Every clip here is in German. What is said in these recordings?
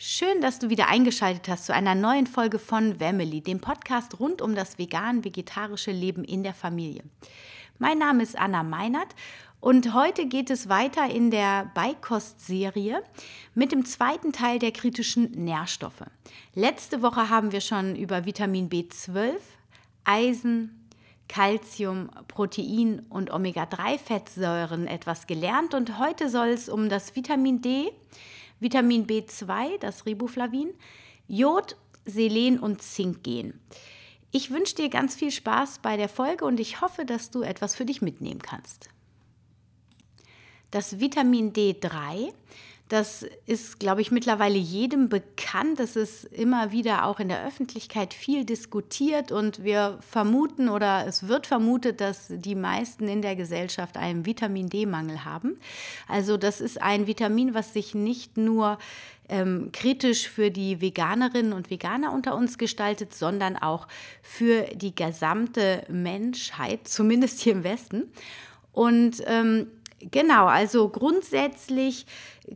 Schön, dass du wieder eingeschaltet hast zu einer neuen Folge von Family, dem Podcast rund um das vegan-vegetarische Leben in der Familie. Mein Name ist Anna Meinert und heute geht es weiter in der Beikost-Serie mit dem zweiten Teil der kritischen Nährstoffe. Letzte Woche haben wir schon über Vitamin B12, Eisen, Calcium, Protein und Omega-3-Fettsäuren etwas gelernt und heute soll es um das Vitamin D, Vitamin B2, das Riboflavin, Jod, Selen und Zink gehen. Ich wünsche dir ganz viel Spaß bei der Folge und ich hoffe, dass du etwas für dich mitnehmen kannst. Das Vitamin D3 das ist, glaube ich, mittlerweile jedem bekannt. Das ist immer wieder auch in der Öffentlichkeit viel diskutiert und wir vermuten oder es wird vermutet, dass die meisten in der Gesellschaft einen Vitamin D-Mangel haben. Also das ist ein Vitamin, was sich nicht nur ähm, kritisch für die Veganerinnen und Veganer unter uns gestaltet, sondern auch für die gesamte Menschheit, zumindest hier im Westen. Und ähm, Genau, also grundsätzlich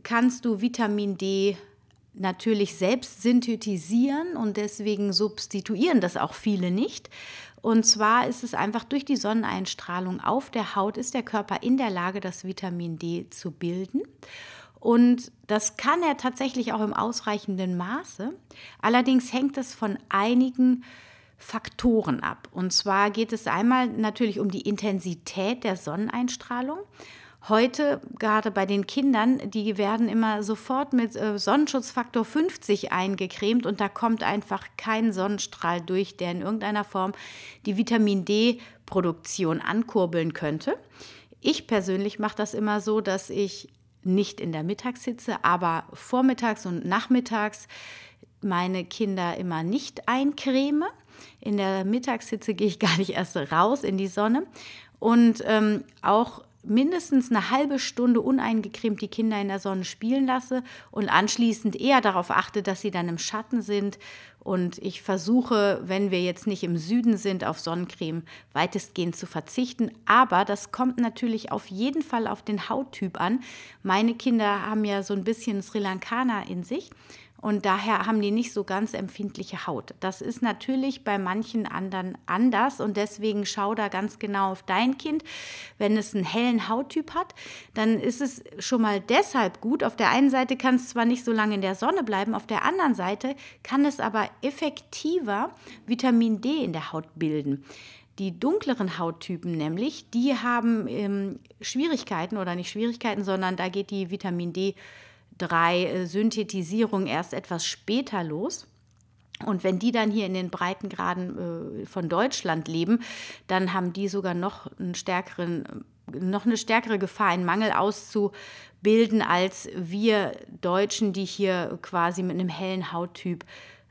kannst du Vitamin D natürlich selbst synthetisieren und deswegen substituieren das auch viele nicht. Und zwar ist es einfach durch die Sonneneinstrahlung auf der Haut ist der Körper in der Lage, das Vitamin D zu bilden. Und das kann er tatsächlich auch im ausreichenden Maße. Allerdings hängt es von einigen Faktoren ab. Und zwar geht es einmal natürlich um die Intensität der Sonneneinstrahlung. Heute, gerade bei den Kindern, die werden immer sofort mit äh, Sonnenschutzfaktor 50 eingecremt und da kommt einfach kein Sonnenstrahl durch, der in irgendeiner Form die Vitamin D-Produktion ankurbeln könnte. Ich persönlich mache das immer so, dass ich nicht in der Mittagshitze, aber vormittags und nachmittags meine Kinder immer nicht eincreme. In der Mittagshitze gehe ich gar nicht erst raus in die Sonne. Und ähm, auch mindestens eine halbe Stunde uneingecremt die Kinder in der Sonne spielen lasse und anschließend eher darauf achte, dass sie dann im Schatten sind. Und ich versuche, wenn wir jetzt nicht im Süden sind, auf Sonnencreme weitestgehend zu verzichten. Aber das kommt natürlich auf jeden Fall auf den Hauttyp an. Meine Kinder haben ja so ein bisschen Sri Lankaner in sich. Und daher haben die nicht so ganz empfindliche Haut. Das ist natürlich bei manchen anderen anders und deswegen schau da ganz genau auf dein Kind. Wenn es einen hellen Hauttyp hat, dann ist es schon mal deshalb gut. Auf der einen Seite kann es zwar nicht so lange in der Sonne bleiben, auf der anderen Seite kann es aber effektiver Vitamin D in der Haut bilden. Die dunkleren Hauttypen nämlich, die haben ähm, Schwierigkeiten oder nicht Schwierigkeiten, sondern da geht die Vitamin D 3 äh, Synthetisierung erst etwas später los. Und wenn die dann hier in den Breitengraden äh, von Deutschland leben, dann haben die sogar noch, stärkeren, noch eine stärkere Gefahr, einen Mangel auszubilden, als wir Deutschen, die hier quasi mit einem hellen Hauttyp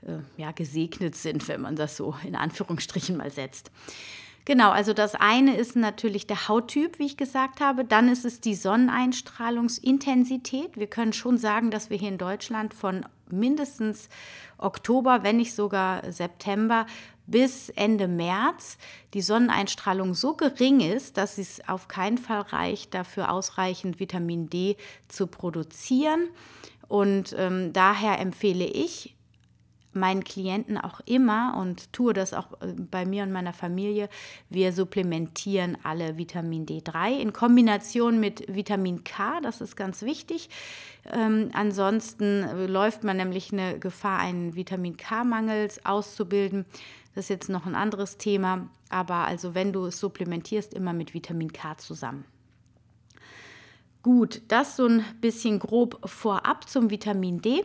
äh, ja, gesegnet sind, wenn man das so in Anführungsstrichen mal setzt. Genau, also das eine ist natürlich der Hauttyp, wie ich gesagt habe. Dann ist es die Sonneneinstrahlungsintensität. Wir können schon sagen, dass wir hier in Deutschland von mindestens Oktober, wenn nicht sogar September bis Ende März die Sonneneinstrahlung so gering ist, dass es auf keinen Fall reicht, dafür ausreichend Vitamin D zu produzieren. Und ähm, daher empfehle ich meinen Klienten auch immer und tue das auch äh, bei mir und meiner Familie, wir supplementieren alle Vitamin D3 in Kombination mit Vitamin K, das ist ganz wichtig. Ähm, ansonsten äh, läuft man nämlich eine Gefahr, einen Vitamin K-Mangel auszubilden. Das ist jetzt noch ein anderes Thema, aber also wenn du es supplementierst, immer mit Vitamin K zusammen. Gut, das so ein bisschen grob vorab zum Vitamin D.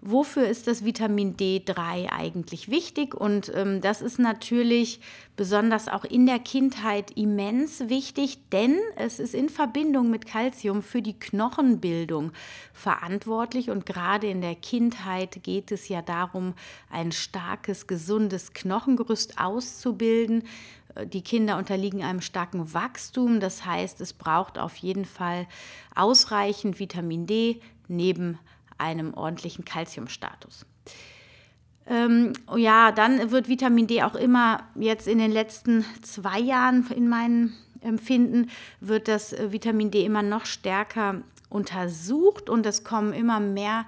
Wofür ist das Vitamin D3 eigentlich wichtig? Und ähm, das ist natürlich besonders auch in der Kindheit immens wichtig, denn es ist in Verbindung mit Kalzium für die Knochenbildung verantwortlich. Und gerade in der Kindheit geht es ja darum, ein starkes, gesundes Knochengerüst auszubilden. Die Kinder unterliegen einem starken Wachstum, das heißt, es braucht auf jeden Fall ausreichend Vitamin D neben einem ordentlichen Kalziumstatus. Ähm, ja, dann wird Vitamin D auch immer jetzt in den letzten zwei Jahren in meinem Empfinden wird das Vitamin D immer noch stärker untersucht und es kommen immer mehr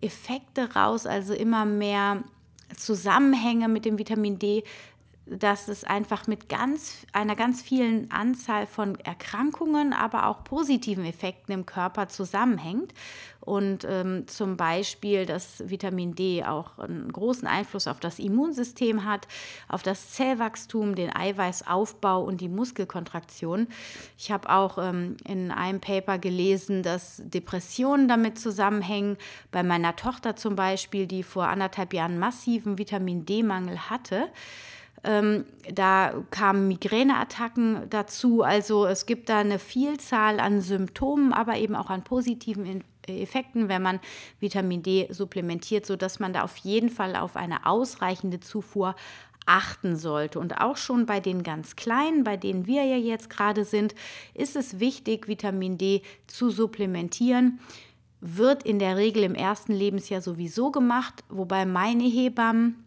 Effekte raus, also immer mehr Zusammenhänge mit dem Vitamin D, dass es einfach mit ganz, einer ganz vielen Anzahl von Erkrankungen, aber auch positiven Effekten im Körper zusammenhängt. Und ähm, zum Beispiel, dass Vitamin D auch einen großen Einfluss auf das Immunsystem hat, auf das Zellwachstum, den Eiweißaufbau und die Muskelkontraktion. Ich habe auch ähm, in einem Paper gelesen, dass Depressionen damit zusammenhängen. Bei meiner Tochter zum Beispiel, die vor anderthalb Jahren massiven Vitamin D-Mangel hatte. Ähm, da kamen Migräneattacken dazu. Also es gibt da eine Vielzahl an Symptomen, aber eben auch an positiven Effekten, wenn man Vitamin D supplementiert, sodass man da auf jeden Fall auf eine ausreichende Zufuhr achten sollte. Und auch schon bei den ganz Kleinen, bei denen wir ja jetzt gerade sind, ist es wichtig, Vitamin D zu supplementieren. Wird in der Regel im ersten Lebensjahr sowieso gemacht, wobei meine Hebammen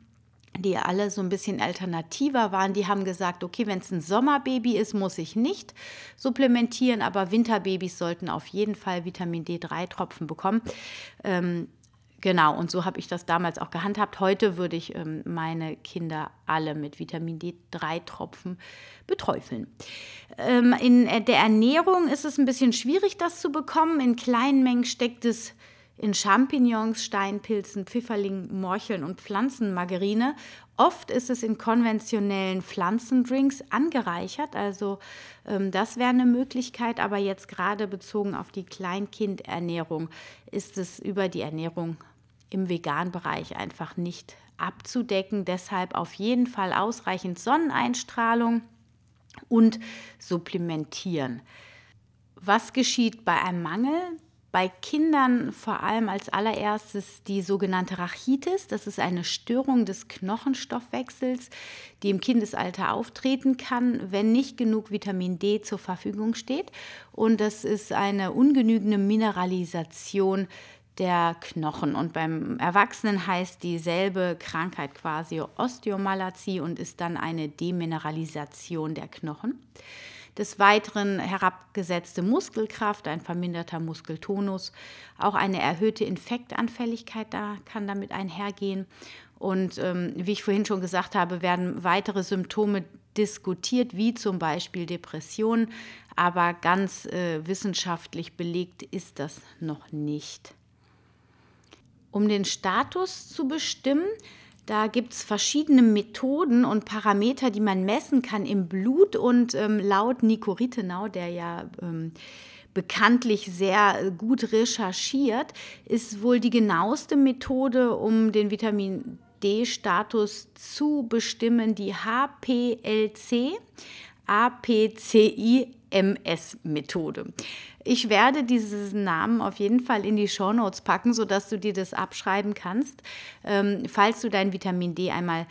die alle so ein bisschen alternativer waren, die haben gesagt, okay, wenn es ein Sommerbaby ist, muss ich nicht supplementieren, aber Winterbabys sollten auf jeden Fall Vitamin D3-Tropfen bekommen. Ähm, genau, und so habe ich das damals auch gehandhabt. Heute würde ich ähm, meine Kinder alle mit Vitamin D3-Tropfen beträufeln. Ähm, in der Ernährung ist es ein bisschen schwierig, das zu bekommen. In kleinen Mengen steckt es in Champignons, Steinpilzen, Pfifferlingen, Morcheln und Pflanzenmargarine. Oft ist es in konventionellen Pflanzendrinks angereichert, also ähm, das wäre eine Möglichkeit, aber jetzt gerade bezogen auf die Kleinkindernährung ist es über die Ernährung im Veganbereich einfach nicht abzudecken. Deshalb auf jeden Fall ausreichend Sonneneinstrahlung und supplementieren. Was geschieht bei einem Mangel? Bei Kindern vor allem als allererstes die sogenannte Rachitis. Das ist eine Störung des Knochenstoffwechsels, die im Kindesalter auftreten kann, wenn nicht genug Vitamin D zur Verfügung steht. Und das ist eine ungenügende Mineralisation der Knochen. Und beim Erwachsenen heißt dieselbe Krankheit quasi Osteomalazie und ist dann eine Demineralisation der Knochen. Des Weiteren herabgesetzte Muskelkraft, ein verminderter Muskeltonus, auch eine erhöhte Infektanfälligkeit da kann damit einhergehen. Und ähm, wie ich vorhin schon gesagt habe, werden weitere Symptome diskutiert, wie zum Beispiel Depression, aber ganz äh, wissenschaftlich belegt ist das noch nicht. Um den Status zu bestimmen, da gibt es verschiedene Methoden und Parameter, die man messen kann im Blut. Und ähm, laut Nico Rittenau, der ja ähm, bekanntlich sehr gut recherchiert, ist wohl die genaueste Methode, um den Vitamin D-Status zu bestimmen, die HPLC, APCI-MS-Methode. Ich werde diesen Namen auf jeden Fall in die Shownotes packen, sodass du dir das abschreiben kannst, ähm, falls du dein Vitamin D einmal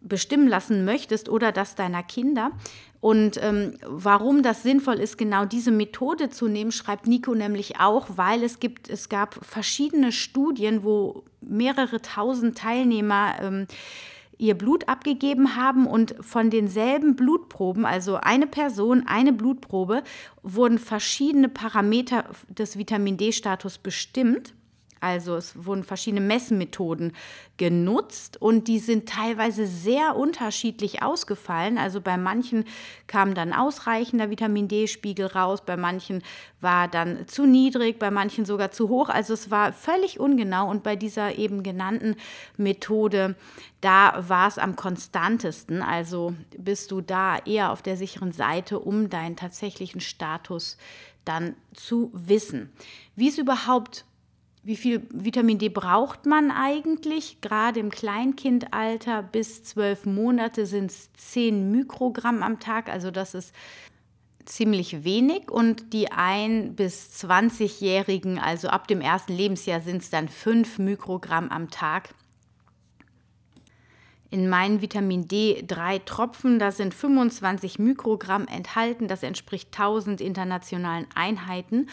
bestimmen lassen möchtest oder das deiner Kinder. Und ähm, warum das sinnvoll ist, genau diese Methode zu nehmen, schreibt Nico nämlich auch, weil es gibt, es gab verschiedene Studien, wo mehrere tausend Teilnehmer ähm, ihr Blut abgegeben haben und von denselben Blutproben, also eine Person, eine Blutprobe, wurden verschiedene Parameter des Vitamin D-Status bestimmt. Also es wurden verschiedene Messmethoden genutzt und die sind teilweise sehr unterschiedlich ausgefallen. Also bei manchen kam dann ausreichender Vitamin D-Spiegel raus, bei manchen war dann zu niedrig, bei manchen sogar zu hoch. Also es war völlig ungenau und bei dieser eben genannten Methode, da war es am konstantesten. Also bist du da eher auf der sicheren Seite, um deinen tatsächlichen Status dann zu wissen. Wie es überhaupt wie viel Vitamin D braucht man eigentlich? Gerade im Kleinkindalter bis zwölf Monate sind es 10 Mikrogramm am Tag, also das ist ziemlich wenig. Und die 1 bis 20-Jährigen, also ab dem ersten Lebensjahr, sind es dann 5 Mikrogramm am Tag. In meinen Vitamin D3 Tropfen, da sind 25 Mikrogramm enthalten, das entspricht 1000 internationalen Einheiten.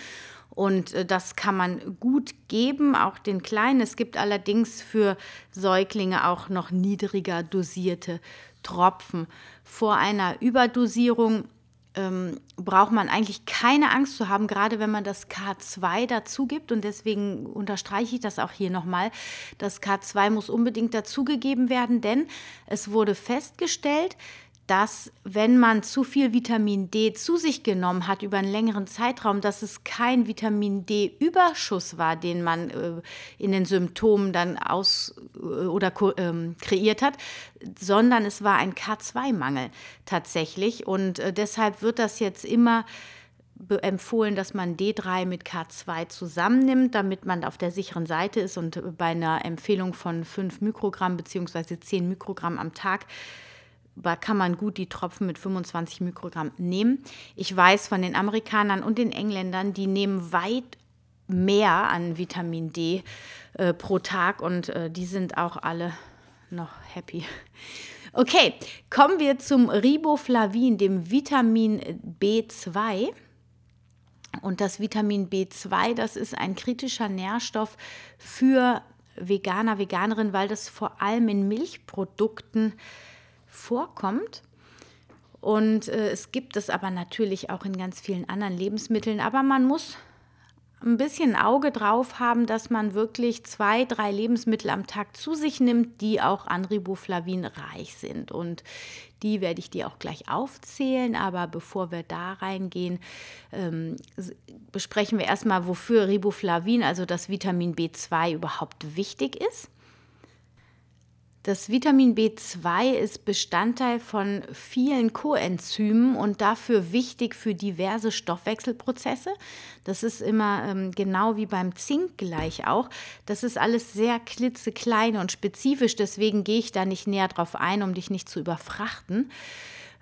Und äh, das kann man gut geben, auch den Kleinen. Es gibt allerdings für Säuglinge auch noch niedriger dosierte Tropfen. Vor einer Überdosierung ähm, braucht man eigentlich keine Angst zu haben, gerade wenn man das K2 dazu gibt. Und deswegen unterstreiche ich das auch hier nochmal. Das K2 muss unbedingt dazugegeben werden, denn es wurde festgestellt, dass wenn man zu viel Vitamin D zu sich genommen hat über einen längeren Zeitraum, dass es kein Vitamin D-Überschuss war, den man äh, in den Symptomen dann aus äh, oder ähm, kreiert hat, sondern es war ein K2-Mangel tatsächlich. Und äh, deshalb wird das jetzt immer empfohlen, dass man D3 mit K2 zusammennimmt, damit man auf der sicheren Seite ist und bei einer Empfehlung von 5 Mikrogramm bzw. 10 Mikrogramm am Tag kann man gut die Tropfen mit 25 Mikrogramm nehmen. Ich weiß von den Amerikanern und den Engländern, die nehmen weit mehr an Vitamin D äh, pro Tag und äh, die sind auch alle noch happy. Okay, kommen wir zum Riboflavin, dem Vitamin B2. Und das Vitamin B2, das ist ein kritischer Nährstoff für Veganer, Veganerinnen, weil das vor allem in Milchprodukten äh, vorkommt. Und äh, es gibt es aber natürlich auch in ganz vielen anderen Lebensmitteln. Aber man muss ein bisschen Auge drauf haben, dass man wirklich zwei, drei Lebensmittel am Tag zu sich nimmt, die auch an Riboflavin reich sind. Und die werde ich dir auch gleich aufzählen. Aber bevor wir da reingehen, ähm, besprechen wir erstmal, wofür Riboflavin, also das Vitamin B2, überhaupt wichtig ist. Das Vitamin B2 ist Bestandteil von vielen Coenzymen und dafür wichtig für diverse Stoffwechselprozesse. Das ist immer ähm, genau wie beim Zink gleich auch. Das ist alles sehr klitzeklein und spezifisch, deswegen gehe ich da nicht näher drauf ein, um dich nicht zu überfrachten.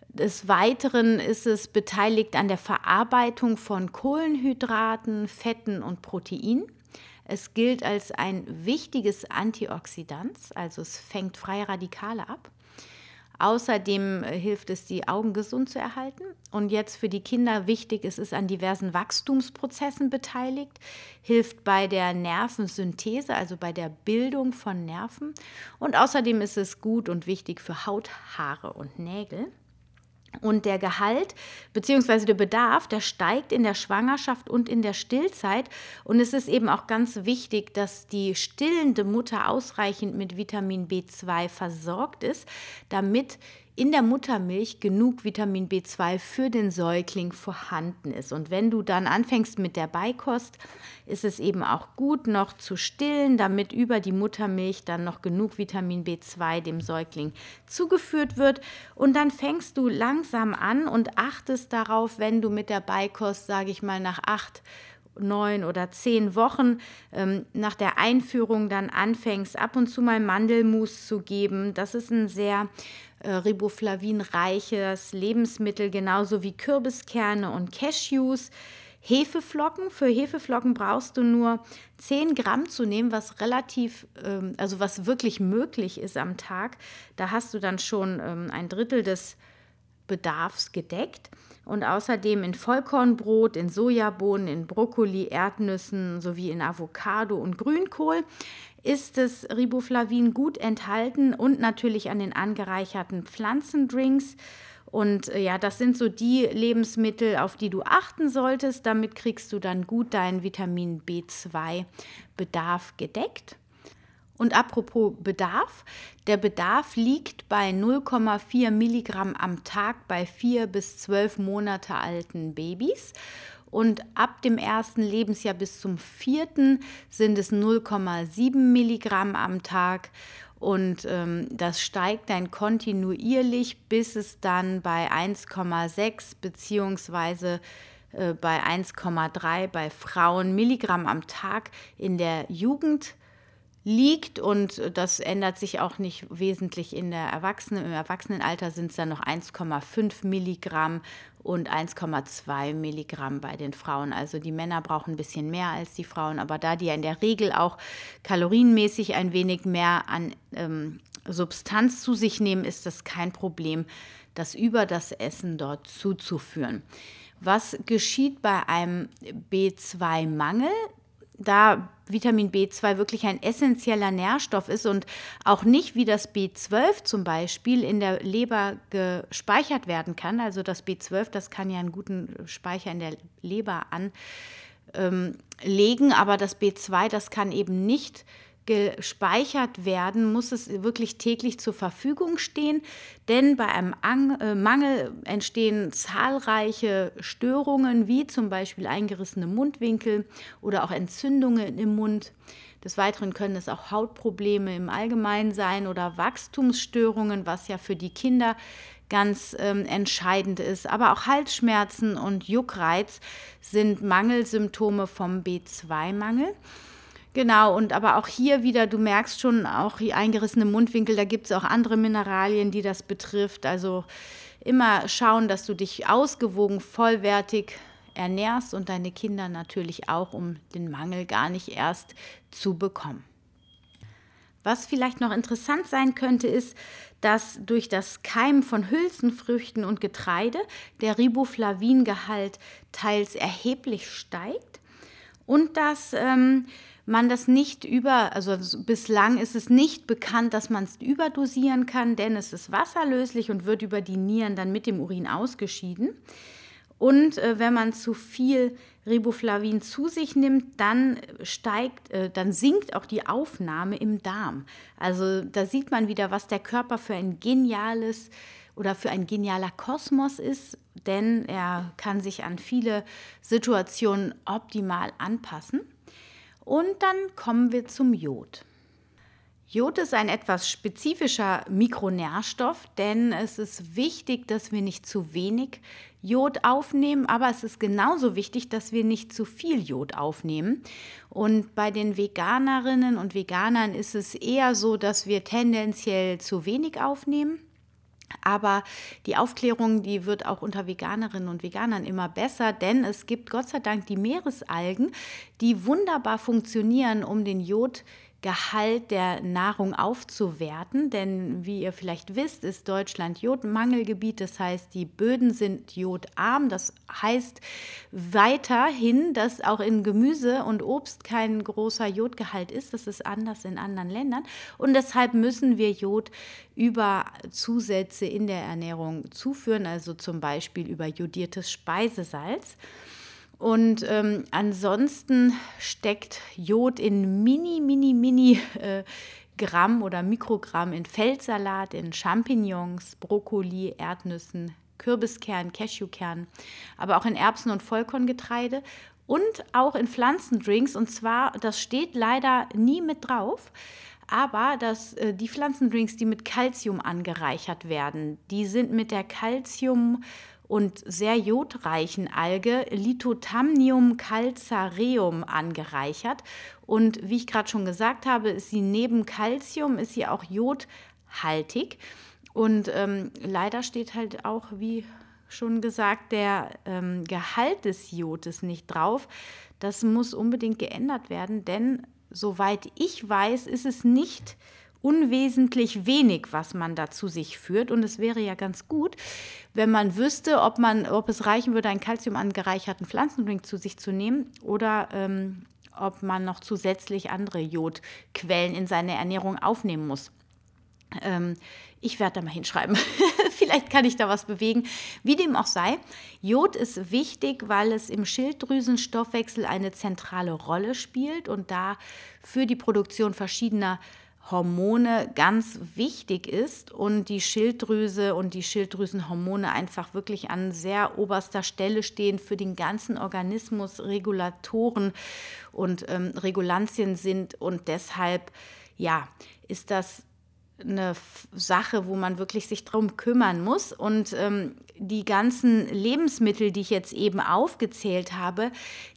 Des Weiteren ist es beteiligt an der Verarbeitung von Kohlenhydraten, Fetten und Proteinen. Es gilt als ein wichtiges Antioxidant, also es fängt freie Radikale ab. Außerdem äh, hilft es, die Augen gesund zu erhalten. Und jetzt für die Kinder wichtig, es ist an diversen Wachstumsprozessen beteiligt, hilft bei der Nervensynthese, also bei der Bildung von Nerven. Und außerdem ist es gut und wichtig für Haut, Haare und Nägel. Und der Gehalt bzw. der Bedarf, der steigt in der Schwangerschaft und in der Stillzeit. Und es ist eben auch ganz wichtig, dass die stillende Mutter ausreichend mit Vitamin B2 versorgt ist, damit in der Muttermilch genug Vitamin B2 für den Säugling vorhanden ist. Und wenn du dann anfängst mit der Beikost, ist es eben auch gut noch zu stillen, damit über die Muttermilch dann noch genug Vitamin B2 dem Säugling zugeführt wird. Und dann fängst du langsam an und achtest darauf, wenn du mit der Beikost, sage ich mal, nach acht neun oder zehn Wochen ähm, nach der Einführung dann anfängst, ab und zu mal Mandelmus zu geben. Das ist ein sehr äh, riboflavinreiches Lebensmittel, genauso wie Kürbiskerne und Cashews. Hefeflocken. Für Hefeflocken brauchst du nur 10 Gramm zu nehmen, was relativ, ähm, also was wirklich möglich ist am Tag. Da hast du dann schon ähm, ein Drittel des Bedarfs gedeckt. Und außerdem in Vollkornbrot, in Sojabohnen, in Brokkoli, Erdnüssen sowie in Avocado und Grünkohl ist das Riboflavin gut enthalten und natürlich an den angereicherten Pflanzendrinks. Und äh, ja, das sind so die Lebensmittel, auf die du achten solltest. Damit kriegst du dann gut deinen Vitamin B2-Bedarf gedeckt. Und apropos Bedarf, der Bedarf liegt bei 0,4 Milligramm am Tag bei vier bis zwölf Monate alten Babys. Und ab dem ersten Lebensjahr bis zum vierten sind es 0,7 Milligramm am Tag. Und ähm, das steigt dann kontinuierlich, bis es dann bei 1,6 beziehungsweise äh, bei 1,3 bei Frauen Milligramm am Tag in der Jugend liegt und das ändert sich auch nicht wesentlich in der Erwachsenen. Im Erwachsenenalter sind es dann noch 1,5 Milligramm und 1,2 Milligramm bei den Frauen. Also die Männer brauchen ein bisschen mehr als die Frauen, aber da die ja in der Regel auch kalorienmäßig ein wenig mehr an ähm, Substanz zu sich nehmen, ist das kein Problem, das über das Essen dort zuzuführen. Was geschieht bei einem B2-Mangel? Da Vitamin B2 wirklich ein essentieller Nährstoff ist und auch nicht wie das B12 zum Beispiel in der Leber gespeichert werden kann. Also das B12, das kann ja einen guten Speicher in der Leber anlegen, aber das B2, das kann eben nicht gespeichert werden, muss es wirklich täglich zur Verfügung stehen, denn bei einem äh, Mangel entstehen zahlreiche Störungen, wie zum Beispiel eingerissene Mundwinkel oder auch Entzündungen im Mund. Des Weiteren können es auch Hautprobleme im Allgemeinen sein oder Wachstumsstörungen, was ja für die Kinder ganz ähm, entscheidend ist. Aber auch Halsschmerzen und Juckreiz sind Mangelsymptome vom B2-Mangel. Genau, und aber auch hier wieder, du merkst schon, auch die eingerissene Mundwinkel, da gibt es auch andere Mineralien, die das betrifft. Also immer schauen, dass du dich ausgewogen, vollwertig ernährst und deine Kinder natürlich auch, um den Mangel gar nicht erst zu bekommen. Was vielleicht noch interessant sein könnte, ist, dass durch das Keimen von Hülsenfrüchten und Getreide der Riboflavingehalt teils erheblich steigt und dass ähm, man das nicht über, also bislang ist es nicht bekannt, dass man es überdosieren kann, denn es ist wasserlöslich und wird über die Nieren dann mit dem Urin ausgeschieden. Und äh, wenn man zu viel Riboflavin zu sich nimmt, dann steigt, äh, dann sinkt auch die Aufnahme im Darm. Also da sieht man wieder, was der Körper für ein geniales oder für ein genialer Kosmos ist, denn er kann sich an viele Situationen optimal anpassen. Und dann kommen wir zum Jod. Jod ist ein etwas spezifischer Mikronährstoff, denn es ist wichtig, dass wir nicht zu wenig Jod aufnehmen, aber es ist genauso wichtig, dass wir nicht zu viel Jod aufnehmen. Und bei den Veganerinnen und Veganern ist es eher so, dass wir tendenziell zu wenig aufnehmen. Aber die Aufklärung, die wird auch unter Veganerinnen und Veganern immer besser, denn es gibt Gott sei Dank die Meeresalgen, die wunderbar funktionieren, um den Jod Gehalt der Nahrung aufzuwerten. Denn wie ihr vielleicht wisst, ist Deutschland Jodmangelgebiet. Das heißt, die Böden sind jodarm. Das heißt weiterhin, dass auch in Gemüse und Obst kein großer Jodgehalt ist. Das ist anders in anderen Ländern. Und deshalb müssen wir Jod über Zusätze in der Ernährung zuführen, also zum Beispiel über jodiertes Speisesalz. Und ähm, ansonsten steckt Jod in mini, mini, mini äh, Gramm oder Mikrogramm in Feldsalat, in Champignons, Brokkoli, Erdnüssen, Kürbiskern, Cashewkern, aber auch in Erbsen und Vollkorngetreide und auch in Pflanzendrinks. Und zwar, das steht leider nie mit drauf, aber das, äh, die Pflanzendrinks, die mit Calcium angereichert werden, die sind mit der Calcium- und sehr jodreichen Alge Lithotamnium calcareum angereichert. Und wie ich gerade schon gesagt habe, ist sie neben Calcium, ist sie auch jodhaltig. Und ähm, leider steht halt auch, wie schon gesagt, der ähm, Gehalt des Jodes nicht drauf. Das muss unbedingt geändert werden, denn soweit ich weiß, ist es nicht unwesentlich wenig, was man da zu sich führt. Und es wäre ja ganz gut, wenn man wüsste, ob, man, ob es reichen würde, einen Kalzium angereicherten Pflanzendrink zu sich zu nehmen oder ähm, ob man noch zusätzlich andere Jodquellen in seine Ernährung aufnehmen muss. Ähm, ich werde da mal hinschreiben. Vielleicht kann ich da was bewegen. Wie dem auch sei, Jod ist wichtig, weil es im Schilddrüsenstoffwechsel eine zentrale Rolle spielt und da für die Produktion verschiedener Hormone ganz wichtig ist und die Schilddrüse und die Schilddrüsenhormone einfach wirklich an sehr oberster Stelle stehen für den ganzen Organismus, Regulatoren und ähm, Regulantien sind und deshalb ja, ist das eine Sache, wo man wirklich sich darum kümmern muss. Und ähm, die ganzen Lebensmittel, die ich jetzt eben aufgezählt habe,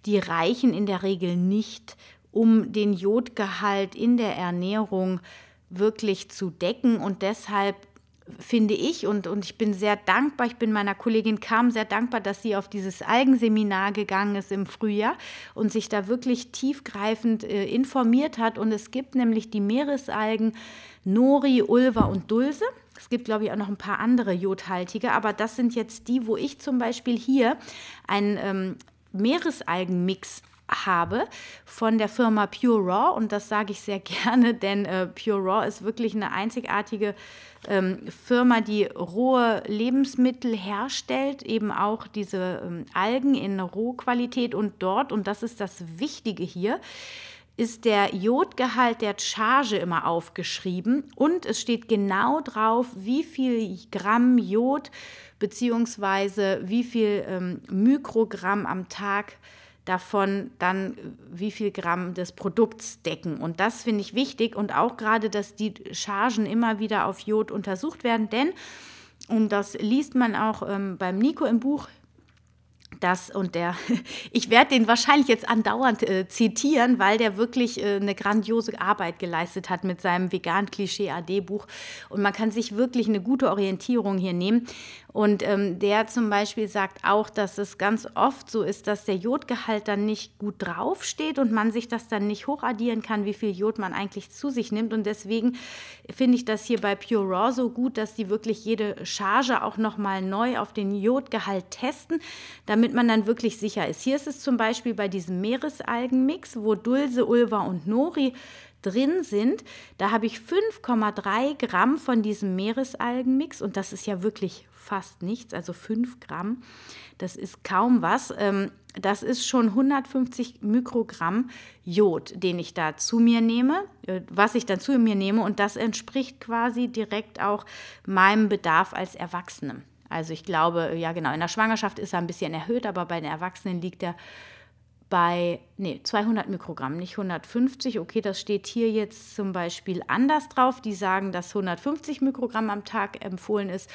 die reichen in der Regel nicht, um den Jodgehalt in der Ernährung wirklich zu decken. Und deshalb finde ich und, und ich bin sehr dankbar, ich bin meiner Kollegin Kam sehr dankbar, dass sie auf dieses Algenseminar gegangen ist im Frühjahr und sich da wirklich tiefgreifend äh, informiert hat. Und es gibt nämlich die Meeresalgen Nori, Ulva und Dulse. Es gibt, glaube ich, auch noch ein paar andere jodhaltige, aber das sind jetzt die, wo ich zum Beispiel hier einen ähm, Meeresalgenmix habe von der Firma Pure Raw und das sage ich sehr gerne, denn äh, Pure Raw ist wirklich eine einzigartige ähm, Firma, die rohe Lebensmittel herstellt, eben auch diese ähm, Algen in Rohqualität und dort, und das ist das Wichtige hier, ist der Jodgehalt der Charge immer aufgeschrieben und es steht genau drauf, wie viel Gramm Jod bzw. wie viel ähm, Mikrogramm am Tag davon dann wie viel Gramm des Produkts decken. Und das finde ich wichtig und auch gerade, dass die Chargen immer wieder auf Jod untersucht werden, denn, und das liest man auch ähm, beim Nico im Buch, das und der, ich werde den wahrscheinlich jetzt andauernd äh, zitieren, weil der wirklich äh, eine grandiose Arbeit geleistet hat mit seinem Vegan-Klischee-AD-Buch. Und man kann sich wirklich eine gute Orientierung hier nehmen. Und ähm, der zum Beispiel sagt auch, dass es ganz oft so ist, dass der Jodgehalt dann nicht gut draufsteht und man sich das dann nicht hochaddieren kann, wie viel Jod man eigentlich zu sich nimmt. Und deswegen finde ich das hier bei Pure Raw so gut, dass die wirklich jede Charge auch nochmal neu auf den Jodgehalt testen, damit man dann wirklich sicher ist. Hier ist es zum Beispiel bei diesem Meeresalgenmix, wo Dulse, Ulva und Nori drin sind. Da habe ich 5,3 Gramm von diesem Meeresalgenmix und das ist ja wirklich fast nichts, also 5 Gramm. Das ist kaum was. Ähm, das ist schon 150 Mikrogramm Jod, den ich da zu mir nehme, äh, was ich dann zu mir nehme und das entspricht quasi direkt auch meinem Bedarf als Erwachsene. Also ich glaube, ja genau, in der Schwangerschaft ist er ein bisschen erhöht, aber bei den Erwachsenen liegt er bei nee, 200 Mikrogramm, nicht 150. Okay, das steht hier jetzt zum Beispiel anders drauf. Die sagen, dass 150 Mikrogramm am Tag empfohlen ist.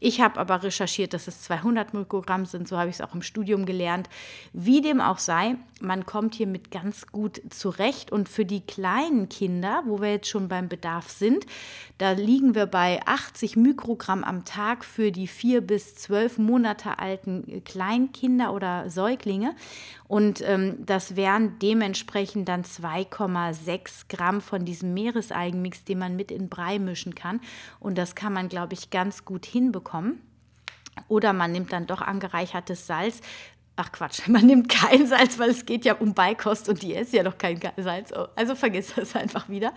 Ich habe aber recherchiert, dass es 200 Mikrogramm sind. So habe ich es auch im Studium gelernt. Wie dem auch sei, man kommt hier mit ganz gut zurecht. Und für die kleinen Kinder, wo wir jetzt schon beim Bedarf sind, da liegen wir bei 80 Mikrogramm am Tag für die vier bis zwölf Monate alten Kleinkinder oder Säuglinge. Und ähm, das wären dementsprechend dann 2,6 Gramm von diesem Meereseigenmix, den man mit in Brei mischen kann. Und das kann man, glaube ich, ganz gut hinbekommen. Oder man nimmt dann doch angereichertes Salz, Ach Quatsch, man nimmt kein Salz, weil es geht ja um Beikost und die ist ja noch kein Salz. Oh, also vergiss das einfach wieder.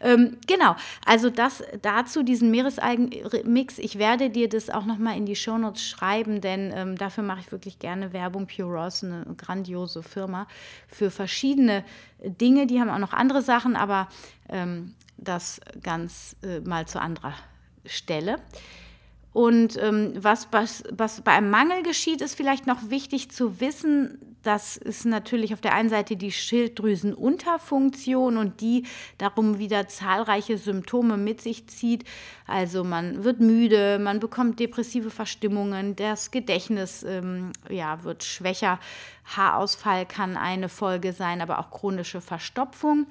Ähm, genau, also das dazu, diesen Meereseigenmix. Ich werde dir das auch nochmal in die Shownotes schreiben, denn ähm, dafür mache ich wirklich gerne Werbung. Pure Ross, eine grandiose Firma für verschiedene Dinge. Die haben auch noch andere Sachen, aber ähm, das ganz äh, mal zu anderer Stelle. Und ähm, was, was, was bei einem Mangel geschieht, ist vielleicht noch wichtig zu wissen, das ist natürlich auf der einen Seite die Schilddrüsenunterfunktion und die darum wieder zahlreiche Symptome mit sich zieht. Also man wird müde, man bekommt depressive Verstimmungen, das Gedächtnis ähm, ja, wird schwächer, Haarausfall kann eine Folge sein, aber auch chronische Verstopfung.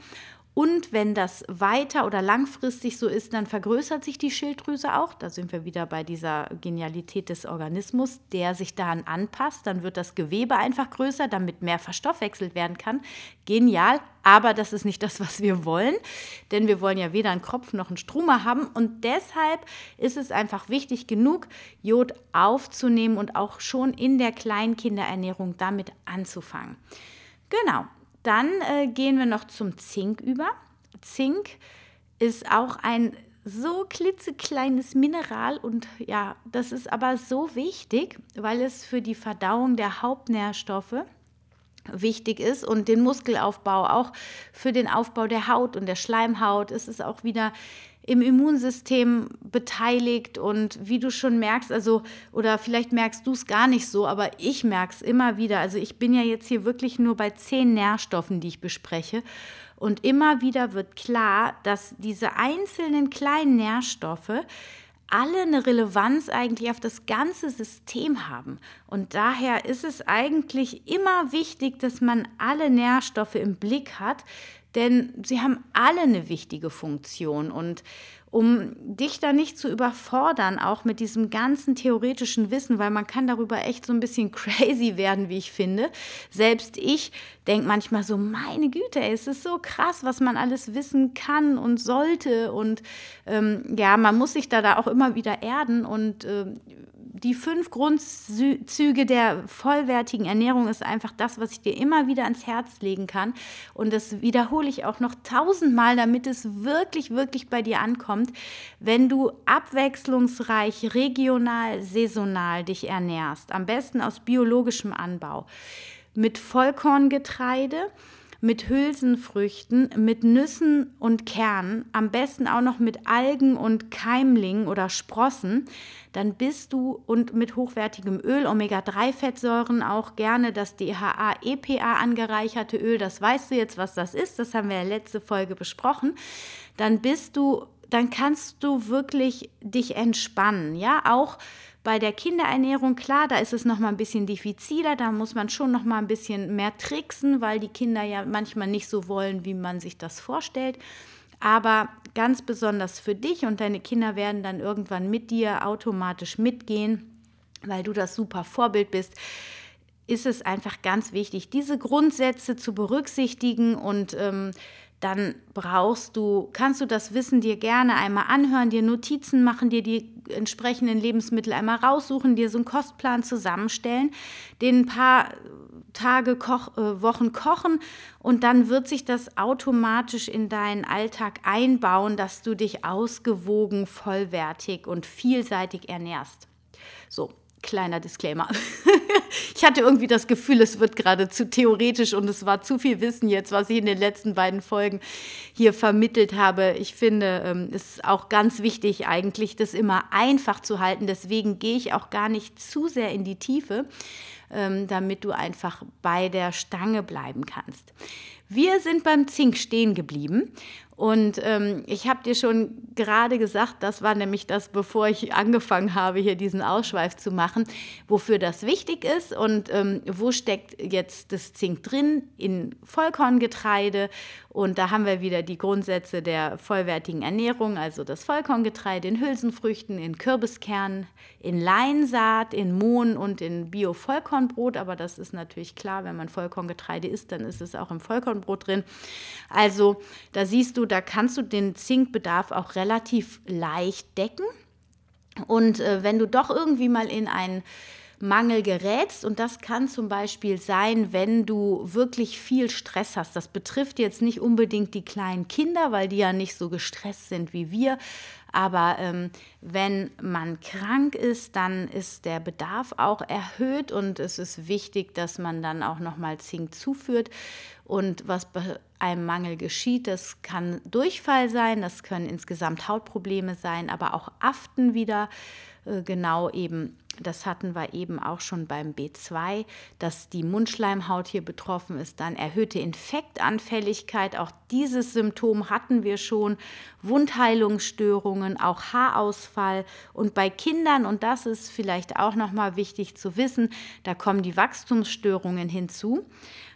Und wenn das weiter oder langfristig so ist, dann vergrößert sich die Schilddrüse auch. Da sind wir wieder bei dieser Genialität des Organismus, der sich daran anpasst. Dann wird das Gewebe einfach größer, damit mehr verstoffwechselt werden kann. Genial, aber das ist nicht das, was wir wollen, denn wir wollen ja weder einen Kropf noch einen Struma haben. Und deshalb ist es einfach wichtig genug, Jod aufzunehmen und auch schon in der Kleinkinderernährung damit anzufangen. Genau, dann äh, gehen wir noch zum Zink über. Zink ist auch ein so klitzekleines Mineral und ja, das ist aber so wichtig, weil es für die Verdauung der Hauptnährstoffe wichtig ist und den Muskelaufbau, auch für den Aufbau der Haut und der Schleimhaut. Es ist auch wieder im Immunsystem beteiligt und wie du schon merkst, also oder vielleicht merkst du es gar nicht so, aber ich merke es immer wieder. Also ich bin ja jetzt hier wirklich nur bei zehn Nährstoffen, die ich bespreche. Und immer wieder wird klar, dass diese einzelnen kleinen Nährstoffe alle eine Relevanz eigentlich auf das ganze System haben. Und daher ist es eigentlich immer wichtig, dass man alle Nährstoffe im Blick hat, denn sie haben alle eine wichtige Funktion. Und um dich da nicht zu überfordern, auch mit diesem ganzen theoretischen Wissen, weil man kann darüber echt so ein bisschen crazy werden, wie ich finde. Selbst ich denke manchmal so, meine Güte, es ist so krass, was man alles wissen kann und sollte. Und ähm, ja, man muss sich da, da auch immer wieder erden und äh, die fünf Grundzüge der vollwertigen Ernährung ist einfach das, was ich dir immer wieder ans Herz legen kann. Und das wiederhole ich auch noch tausendmal, damit es wirklich, wirklich bei dir ankommt. Wenn du abwechslungsreich, regional, saisonal dich ernährst, am besten aus biologischem Anbau, mit Vollkorngetreide, mit Hülsenfrüchten, mit Nüssen und Kernen, am besten auch noch mit Algen und Keimlingen oder Sprossen, dann bist du und mit hochwertigem Öl, Omega-3-Fettsäuren auch gerne das DHA-EPA angereicherte Öl, das weißt du jetzt, was das ist, das haben wir ja letzte Folge besprochen, dann bist du, dann kannst du wirklich dich entspannen, ja, auch bei der Kinderernährung, klar, da ist es noch mal ein bisschen diffiziler, da muss man schon noch mal ein bisschen mehr tricksen, weil die Kinder ja manchmal nicht so wollen, wie man sich das vorstellt. Aber ganz besonders für dich und deine Kinder werden dann irgendwann mit dir automatisch mitgehen, weil du das super Vorbild bist ist es einfach ganz wichtig, diese Grundsätze zu berücksichtigen und ähm, dann brauchst du, kannst du das Wissen dir gerne einmal anhören, dir Notizen machen, dir die entsprechenden Lebensmittel einmal raussuchen, dir so einen Kostplan zusammenstellen, den ein paar Tage, Koch, äh, Wochen kochen und dann wird sich das automatisch in deinen Alltag einbauen, dass du dich ausgewogen, vollwertig und vielseitig ernährst. So, kleiner Disclaimer. ich hatte irgendwie das Gefühl, es wird gerade zu theoretisch und es war zu viel Wissen jetzt, was ich in den letzten beiden Folgen hier vermittelt habe. Ich finde, ähm, es ist auch ganz wichtig, eigentlich das immer einfach zu halten. Deswegen gehe ich auch gar nicht zu sehr in die Tiefe, ähm, damit du einfach bei der Stange bleiben kannst. Wir sind beim Zink stehen geblieben und ähm, ich habe dir schon gerade gesagt, das war nämlich das, bevor ich angefangen habe, hier diesen Ausschweif zu machen, wofür das wichtig ist und ähm, wo steckt jetzt das Zink drin in Vollkorngetreide. Und da haben wir wieder die Grundsätze der vollwertigen Ernährung, also das Vollkorngetreide in Hülsenfrüchten, in Kürbiskernen, in Leinsaat, in Mohn und in Bio-Vollkornbrot. Aber das ist natürlich klar, wenn man Vollkorngetreide isst, dann ist es auch im Vollkornbrot drin. Also da siehst du, da kannst du den Zinkbedarf auch relativ leicht decken. Und äh, wenn du doch irgendwie mal in einen Mangel gerätst. Und das kann zum Beispiel sein, wenn du wirklich viel Stress hast. Das betrifft jetzt nicht unbedingt die kleinen Kinder, weil die ja nicht so gestresst sind wie wir. Aber ähm, wenn man krank ist, dann ist der Bedarf auch erhöht und es ist wichtig, dass man dann auch nochmal Zink zuführt. Und was bei einem Mangel geschieht, das kann Durchfall sein, das können insgesamt Hautprobleme sein, aber auch Aften wieder, genau eben das hatten wir eben auch schon beim B2, dass die Mundschleimhaut hier betroffen ist, dann erhöhte Infektanfälligkeit, auch dieses Symptom hatten wir schon, Wundheilungsstörungen, auch Haarausfall. Und bei Kindern und das ist vielleicht auch noch mal wichtig zu wissen, da kommen die Wachstumsstörungen hinzu.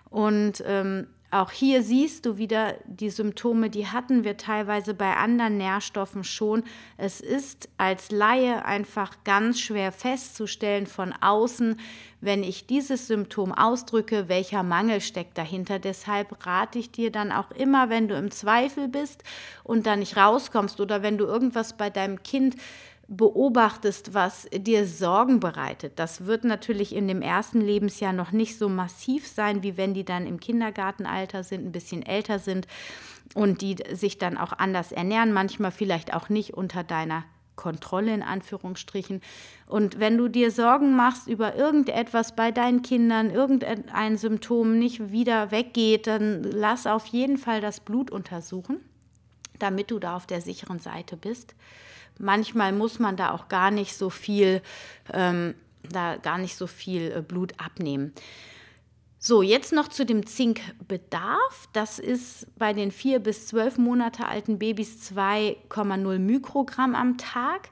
Und ähm, auch hier siehst du wieder die Symptome, die hatten wir teilweise bei anderen Nährstoffen schon. Es ist als Laie einfach ganz schwer festzustellen von außen, wenn ich dieses Symptom ausdrücke, welcher Mangel steckt dahinter. Deshalb rate ich dir dann auch immer, wenn du im Zweifel bist und da nicht rauskommst oder wenn du irgendwas bei deinem Kind beobachtest, was dir Sorgen bereitet. Das wird natürlich in dem ersten Lebensjahr noch nicht so massiv sein, wie wenn die dann im Kindergartenalter sind, ein bisschen älter sind und die sich dann auch anders ernähren, manchmal vielleicht auch nicht unter deiner Kontrolle in Anführungsstrichen. Und wenn du dir Sorgen machst über irgendetwas bei deinen Kindern, irgendein Symptom nicht wieder weggeht, dann lass auf jeden Fall das Blut untersuchen, damit du da auf der sicheren Seite bist manchmal muss man da auch gar nicht so viel, ähm, da gar nicht so viel äh, Blut abnehmen. So, jetzt noch zu dem Zinkbedarf. Das ist bei den vier bis zwölf Monate alten Babys 2,0 Mikrogramm am Tag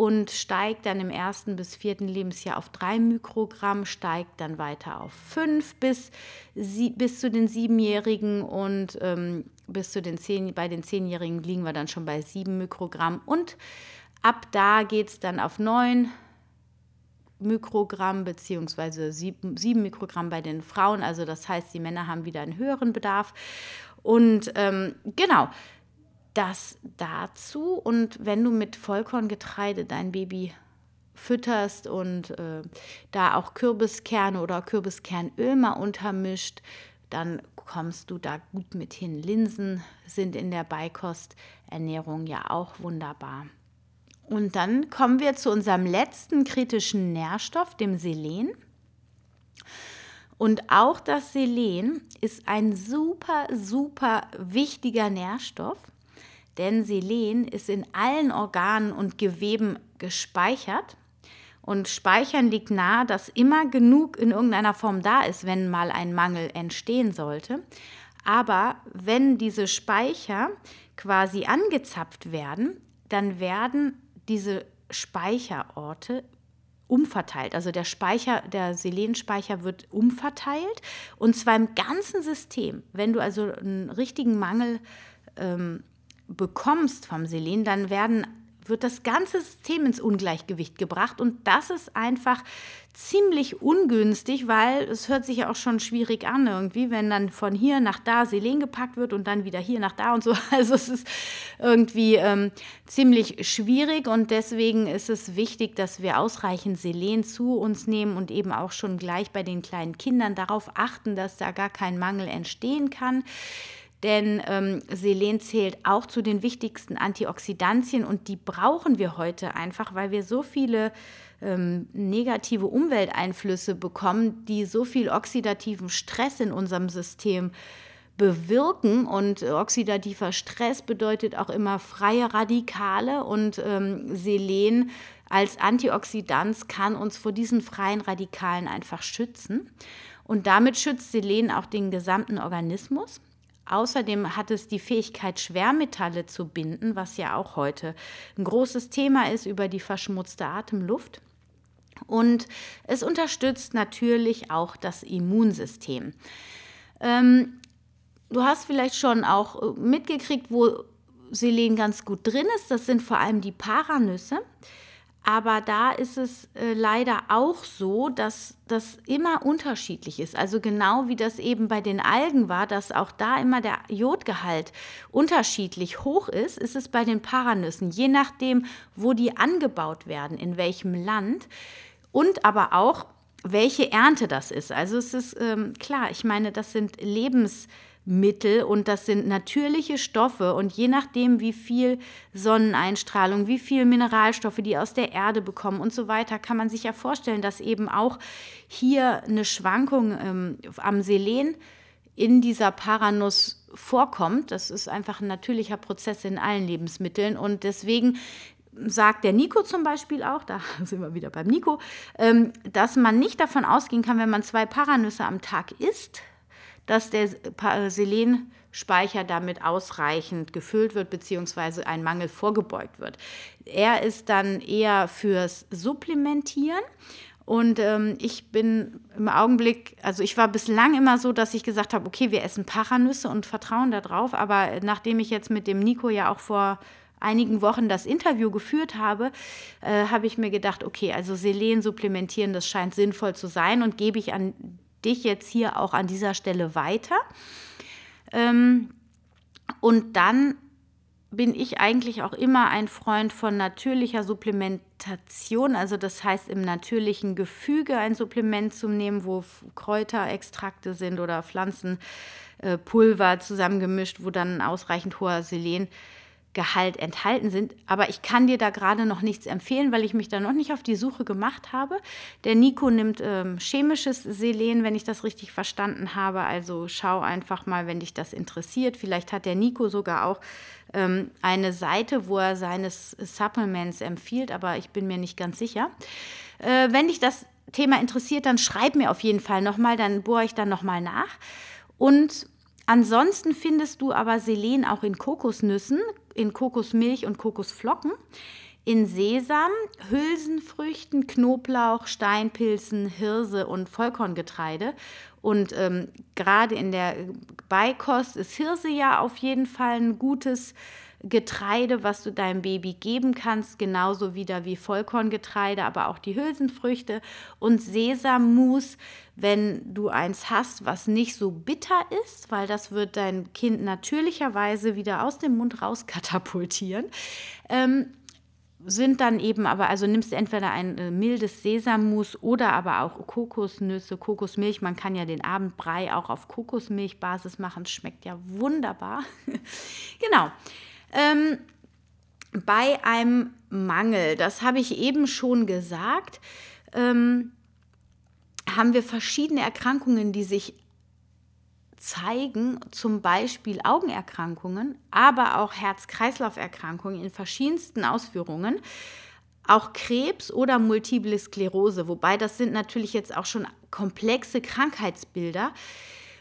und steigt dann im ersten bis vierten Lebensjahr auf drei Mikrogramm, steigt dann weiter auf fünf bis, bis zu den Siebenjährigen und ähm, bis zu den zehn, bei den Zehnjährigen liegen wir dann schon bei sieben Mikrogramm und ab da geht es dann auf neun Mikrogramm beziehungsweise sieben, Mikrogramm bei den Frauen. Also das heißt, die Männer haben wieder einen höheren Bedarf. Und ähm, genau, das dazu. Und wenn du mit Vollkorngetreide dein Baby fütterst und äh, da auch Kürbiskerne oder Kürbiskernöl mal untermischt, dann kommst du da gut mit hin. Linsen sind in der Beikosternährung ja auch wunderbar. Und dann kommen wir zu unserem letzten kritischen Nährstoff, dem Selen. Und auch das Selen ist ein super, super wichtiger Nährstoff, denn Selen ist in allen Organen und Geweben gespeichert. Und Speichern liegt nahe, dass immer genug in irgendeiner Form da ist, wenn mal ein Mangel entstehen sollte. Aber wenn diese Speicher quasi angezapft werden, dann werden diese Speicherorte umverteilt. Also der Speicher, der Selenspeicher wird umverteilt und zwar im ganzen System. Wenn du also einen richtigen Mangel ähm, bekommst vom Selen, dann werden wird das ganze System ins Ungleichgewicht gebracht und das ist einfach ziemlich ungünstig, weil es hört sich ja auch schon schwierig an irgendwie, wenn dann von hier nach da Selen gepackt wird und dann wieder hier nach da und so. Also es ist irgendwie ähm, ziemlich schwierig und deswegen ist es wichtig, dass wir ausreichend Selen zu uns nehmen und eben auch schon gleich bei den kleinen Kindern darauf achten, dass da gar kein Mangel entstehen kann denn ähm, Selen zählt auch zu den wichtigsten Antioxidantien und die brauchen wir heute einfach, weil wir so viele ähm, negative Umwelteinflüsse bekommen, die so viel oxidativen Stress in unserem System bewirken. Und oxidativer Stress bedeutet auch immer freie Radikale und ähm, Selen als Antioxidant kann uns vor diesen freien Radikalen einfach schützen. Und damit schützt Selen auch den gesamten Organismus. Außerdem hat es die Fähigkeit, Schwermetalle zu binden, was ja auch heute ein großes Thema ist über die verschmutzte Atemluft. Und es unterstützt natürlich auch das Immunsystem. Ähm, du hast vielleicht schon auch mitgekriegt, wo Selen ganz gut drin ist. Das sind vor allem die Paranüsse. Aber da ist es äh, leider auch so, dass das immer unterschiedlich ist. Also genau wie das eben bei den Algen war, dass auch da immer der Jodgehalt unterschiedlich hoch ist, ist es bei den Paranüssen, je nachdem, wo die angebaut werden, in welchem Land und aber auch, welche Ernte das ist. Also es ist ähm, klar, ich meine, das sind Lebensmittel. Mittel. Und das sind natürliche Stoffe. Und je nachdem, wie viel Sonneneinstrahlung, wie viel Mineralstoffe die aus der Erde bekommen und so weiter, kann man sich ja vorstellen, dass eben auch hier eine Schwankung ähm, am Selen in dieser Paranuss vorkommt. Das ist einfach ein natürlicher Prozess in allen Lebensmitteln. Und deswegen sagt der Nico zum Beispiel auch, da sind wir wieder beim Nico, ähm, dass man nicht davon ausgehen kann, wenn man zwei Paranüsse am Tag isst, dass der Selenspeicher damit ausreichend gefüllt wird, beziehungsweise ein Mangel vorgebeugt wird. Er ist dann eher fürs Supplementieren. Und ähm, ich bin im Augenblick, also ich war bislang immer so, dass ich gesagt habe, okay, wir essen Paranüsse und vertrauen darauf. Aber nachdem ich jetzt mit dem Nico ja auch vor einigen Wochen das Interview geführt habe, äh, habe ich mir gedacht, okay, also Selen supplementieren, das scheint sinnvoll zu sein und gebe ich an dich jetzt hier auch an dieser Stelle weiter. Ähm, und dann bin ich eigentlich auch immer ein Freund von natürlicher Supplementation, also das heißt im natürlichen Gefüge ein Supplement zu nehmen, wo Kräuterextrakte sind oder Pflanzenpulver zusammengemischt, wo dann ausreichend hoher Selen Gehalt enthalten sind. Aber ich kann dir da gerade noch nichts empfehlen, weil ich mich da noch nicht auf die Suche gemacht habe. Der Nico nimmt ähm, chemisches Selen, wenn ich das richtig verstanden habe. Also schau einfach mal, wenn dich das interessiert. Vielleicht hat der Nico sogar auch ähm, eine Seite, wo er seine Supplements empfiehlt, aber ich bin mir nicht ganz sicher. Äh, wenn dich das Thema interessiert, dann schreib mir auf jeden Fall nochmal, dann bohre ich dann nochmal nach. Und Ansonsten findest du aber Selen auch in Kokosnüssen, in Kokosmilch und Kokosflocken, in Sesam, Hülsenfrüchten, Knoblauch, Steinpilzen, Hirse und Vollkorngetreide. Und ähm, gerade in der Beikost ist Hirse ja auf jeden Fall ein gutes Getreide, was du deinem Baby geben kannst, genauso wieder wie Vollkorngetreide, aber auch die Hülsenfrüchte und Sesammus, wenn du eins hast, was nicht so bitter ist, weil das wird dein Kind natürlicherweise wieder aus dem Mund raus katapultieren. Ähm, sind dann eben aber, also nimmst entweder ein äh, mildes Sesammus oder aber auch Kokosnüsse, Kokosmilch. Man kann ja den Abendbrei auch auf Kokosmilchbasis machen. Schmeckt ja wunderbar. genau. Ähm, bei einem Mangel, das habe ich eben schon gesagt, ähm, haben wir verschiedene Erkrankungen, die sich zeigen, zum Beispiel Augenerkrankungen, aber auch Herz-Kreislauf-Erkrankungen in verschiedensten Ausführungen, auch Krebs oder Multiple Sklerose, wobei das sind natürlich jetzt auch schon komplexe Krankheitsbilder.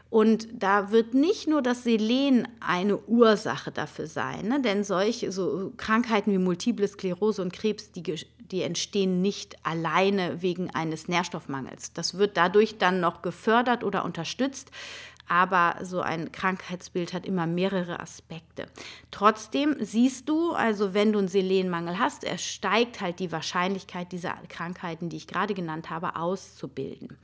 Und da wird nicht nur das Selen eine Ursache dafür sein, ne? denn solche so Krankheiten wie Multiple Sklerose und Krebs, die, die entstehen nicht alleine wegen eines Nährstoffmangels. Das wird dadurch dann noch gefördert oder unterstützt, aber so ein Krankheitsbild hat immer mehrere Aspekte. Trotzdem siehst du, also wenn du einen Selenmangel hast, er steigt halt die Wahrscheinlichkeit dieser Krankheiten, die ich gerade genannt habe, auszubilden.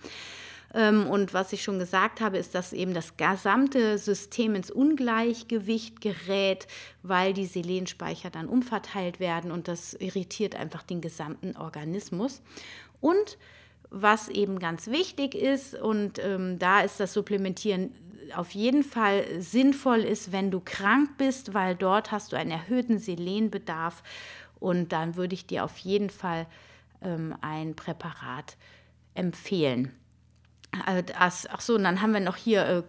Ähm, und was ich schon gesagt habe, ist, dass eben das gesamte System ins Ungleichgewicht gerät, weil die Selenspeicher dann umverteilt werden und das irritiert einfach den gesamten Organismus. Und was eben ganz wichtig ist, und ähm, da ist das Supplementieren auf jeden Fall sinnvoll ist, wenn du krank bist, weil dort hast du einen erhöhten Selenbedarf und dann würde ich dir auf jeden Fall ähm, ein Präparat empfehlen. Äh, ach so, und dann haben wir noch hier äh,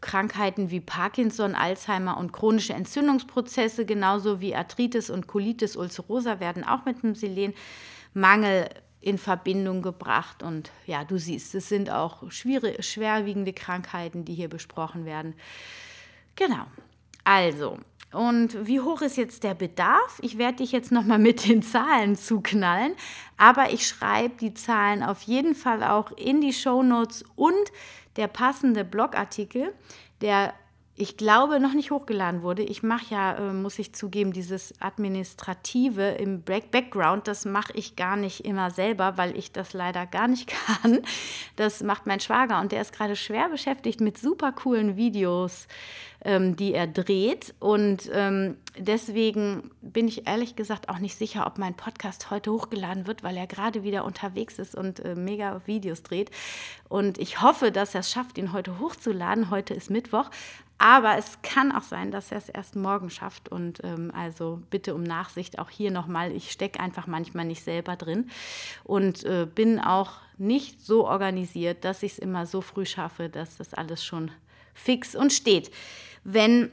Krankheiten wie Parkinson, Alzheimer und chronische Entzündungsprozesse, genauso wie Arthritis und Colitis ulcerosa werden auch mit dem Selenmangel in Verbindung gebracht. Und ja, du siehst, es sind auch schwerwiegende Krankheiten, die hier besprochen werden. Genau. Also, und wie hoch ist jetzt der Bedarf? Ich werde dich jetzt nochmal mit den Zahlen zuknallen, aber ich schreibe die Zahlen auf jeden Fall auch in die Show Notes und der passende Blogartikel, der ich glaube, noch nicht hochgeladen wurde. Ich mache ja, äh, muss ich zugeben, dieses Administrative im Background, das mache ich gar nicht immer selber, weil ich das leider gar nicht kann. Das macht mein Schwager und der ist gerade schwer beschäftigt mit super coolen Videos, ähm, die er dreht. Und ähm, deswegen bin ich ehrlich gesagt auch nicht sicher, ob mein Podcast heute hochgeladen wird, weil er gerade wieder unterwegs ist und äh, mega Videos dreht. Und ich hoffe, dass er es schafft, ihn heute hochzuladen. Heute ist Mittwoch. Aber es kann auch sein, dass er es erst morgen schafft. Und ähm, also bitte um Nachsicht auch hier nochmal. Ich stecke einfach manchmal nicht selber drin und äh, bin auch nicht so organisiert, dass ich es immer so früh schaffe, dass das alles schon fix und steht, wenn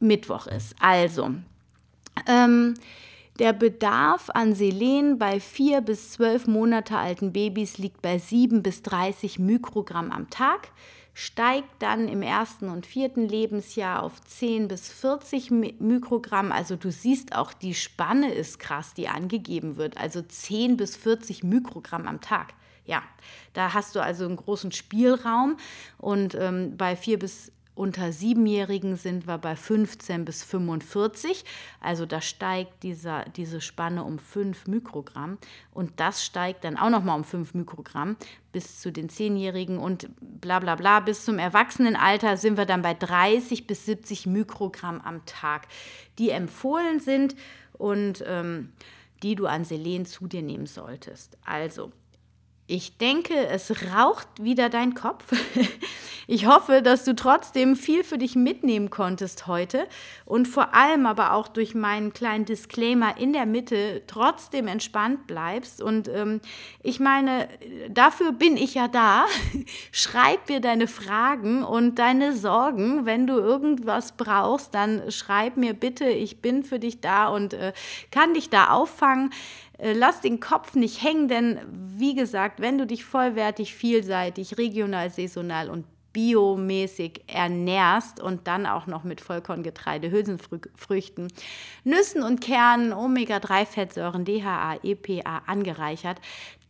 Mittwoch ist. Also, ähm, der Bedarf an Selen bei vier bis zwölf Monate alten Babys liegt bei sieben bis 30 Mikrogramm am Tag steigt dann im ersten und vierten Lebensjahr auf 10 bis 40 Mikrogramm. Also du siehst auch, die Spanne ist krass, die angegeben wird. Also 10 bis 40 Mikrogramm am Tag. Ja, da hast du also einen großen Spielraum und ähm, bei 4 bis unter Siebenjährigen sind wir bei 15 bis 45. Also da steigt dieser, diese Spanne um 5 Mikrogramm. Und das steigt dann auch nochmal um 5 Mikrogramm bis zu den Zehnjährigen und bla bla bla. Bis zum Erwachsenenalter sind wir dann bei 30 bis 70 Mikrogramm am Tag, die empfohlen sind und ähm, die du an Selen zu dir nehmen solltest. Also ich denke, es raucht wieder dein Kopf. Ich hoffe, dass du trotzdem viel für dich mitnehmen konntest heute und vor allem aber auch durch meinen kleinen Disclaimer in der Mitte trotzdem entspannt bleibst. Und ähm, ich meine, dafür bin ich ja da. Schreib mir deine Fragen und deine Sorgen. Wenn du irgendwas brauchst, dann schreib mir bitte. Ich bin für dich da und äh, kann dich da auffangen. Äh, lass den Kopf nicht hängen, denn wie gesagt, wenn du dich vollwertig, vielseitig, regional, saisonal und biomäßig ernährst und dann auch noch mit Vollkorngetreide, Hülsenfrüchten, Nüssen und Kernen, Omega-3-Fettsäuren, DHA, EPA angereichert,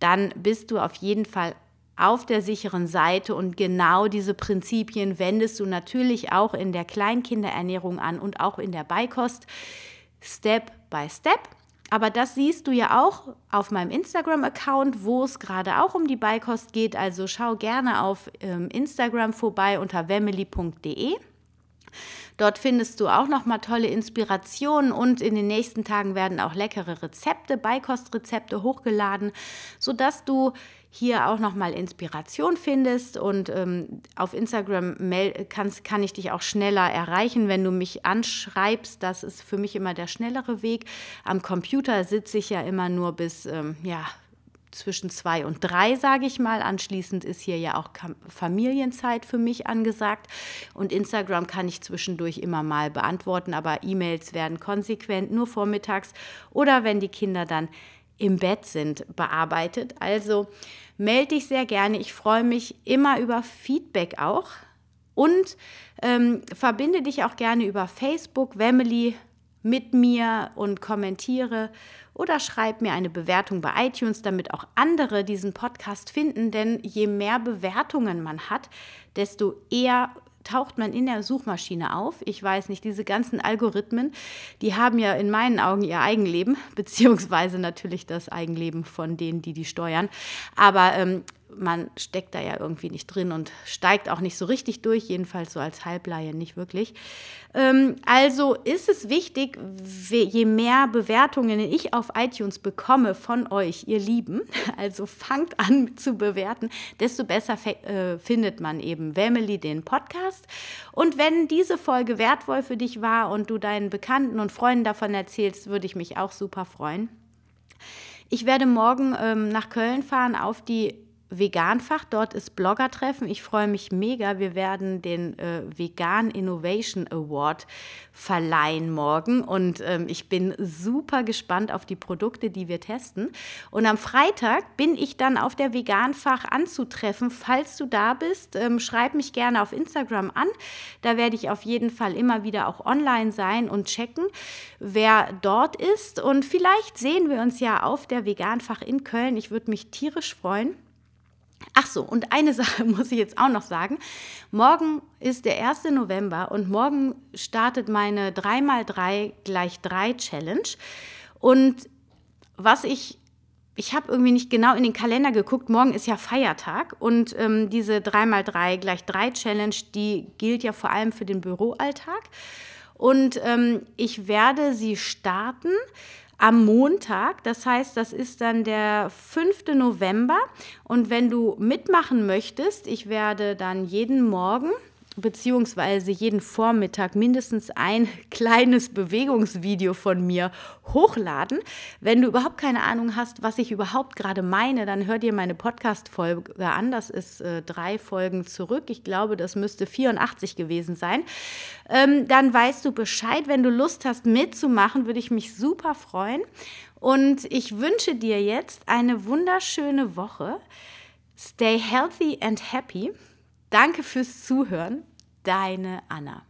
dann bist du auf jeden Fall auf der sicheren Seite und genau diese Prinzipien wendest du natürlich auch in der Kleinkinderernährung an und auch in der Beikost, Step by Step. Aber das siehst du ja auch auf meinem Instagram-Account, wo es gerade auch um die Beikost geht. Also schau gerne auf ähm, Instagram vorbei unter wemmeli.de. Dort findest du auch noch mal tolle Inspirationen und in den nächsten Tagen werden auch leckere Rezepte, Beikostrezepte hochgeladen, sodass du hier auch nochmal Inspiration findest und ähm, auf Instagram kannst, kann ich dich auch schneller erreichen, wenn du mich anschreibst. Das ist für mich immer der schnellere Weg. Am Computer sitze ich ja immer nur bis, ähm, ja, zwischen zwei und drei, sage ich mal. Anschließend ist hier ja auch Familienzeit für mich angesagt. Und Instagram kann ich zwischendurch immer mal beantworten, aber E-Mails werden konsequent nur vormittags oder wenn die Kinder dann im Bett sind, bearbeitet. Also melde dich sehr gerne. Ich freue mich immer über Feedback auch. Und ähm, verbinde dich auch gerne über Facebook, Wemily, mit mir und kommentiere oder schreib mir eine Bewertung bei iTunes, damit auch andere diesen Podcast finden. Denn je mehr Bewertungen man hat, desto eher taucht man in der Suchmaschine auf. Ich weiß nicht, diese ganzen Algorithmen, die haben ja in meinen Augen ihr Eigenleben, beziehungsweise natürlich das Eigenleben von denen, die die steuern. Aber ähm, man steckt da ja irgendwie nicht drin und steigt auch nicht so richtig durch, jedenfalls so als Halbleihe nicht wirklich. Ähm, also ist es wichtig, je mehr Bewertungen ich auf iTunes bekomme von euch, ihr Lieben, also fangt an zu bewerten, desto besser äh, findet man eben Family den Podcast. Und wenn diese Folge wertvoll für dich war und du deinen Bekannten und Freunden davon erzählst, würde ich mich auch super freuen. Ich werde morgen ähm, nach Köln fahren auf die Veganfach. Dort ist Bloggertreffen. Ich freue mich mega. Wir werden den äh, Vegan Innovation Award verleihen morgen und ähm, ich bin super gespannt auf die Produkte, die wir testen. Und am Freitag bin ich dann auf der Veganfach anzutreffen. Falls du da bist, ähm, schreib mich gerne auf Instagram an. Da werde ich auf jeden Fall immer wieder auch online sein und checken, wer dort ist. Und vielleicht sehen wir uns ja auf der Veganfach in Köln. Ich würde mich tierisch freuen. Ach so, und eine Sache muss ich jetzt auch noch sagen. Morgen ist der 1. November und morgen startet meine 3x3 gleich 3 Challenge. Und was ich, ich habe irgendwie nicht genau in den Kalender geguckt, morgen ist ja Feiertag und ähm, diese 3x3 gleich 3 Challenge, die gilt ja vor allem für den Büroalltag. Und ähm, ich werde sie starten am Montag. Das heißt, das ist dann der 5. November. Und wenn du mitmachen möchtest, ich werde dann jeden Morgen beziehungsweise jeden Vormittag mindestens ein kleines Bewegungsvideo von mir hochladen. Wenn du überhaupt keine Ahnung hast, was ich überhaupt gerade meine, dann hör dir meine Podcast-Folge an. Das ist äh, drei Folgen zurück. Ich glaube, das müsste 84 gewesen sein. Ähm, dann weißt du Bescheid. Wenn du Lust hast mitzumachen, würde ich mich super freuen. Und ich wünsche dir jetzt eine wunderschöne Woche. Stay healthy and happy. Danke fürs Zuhören. Deine Anna.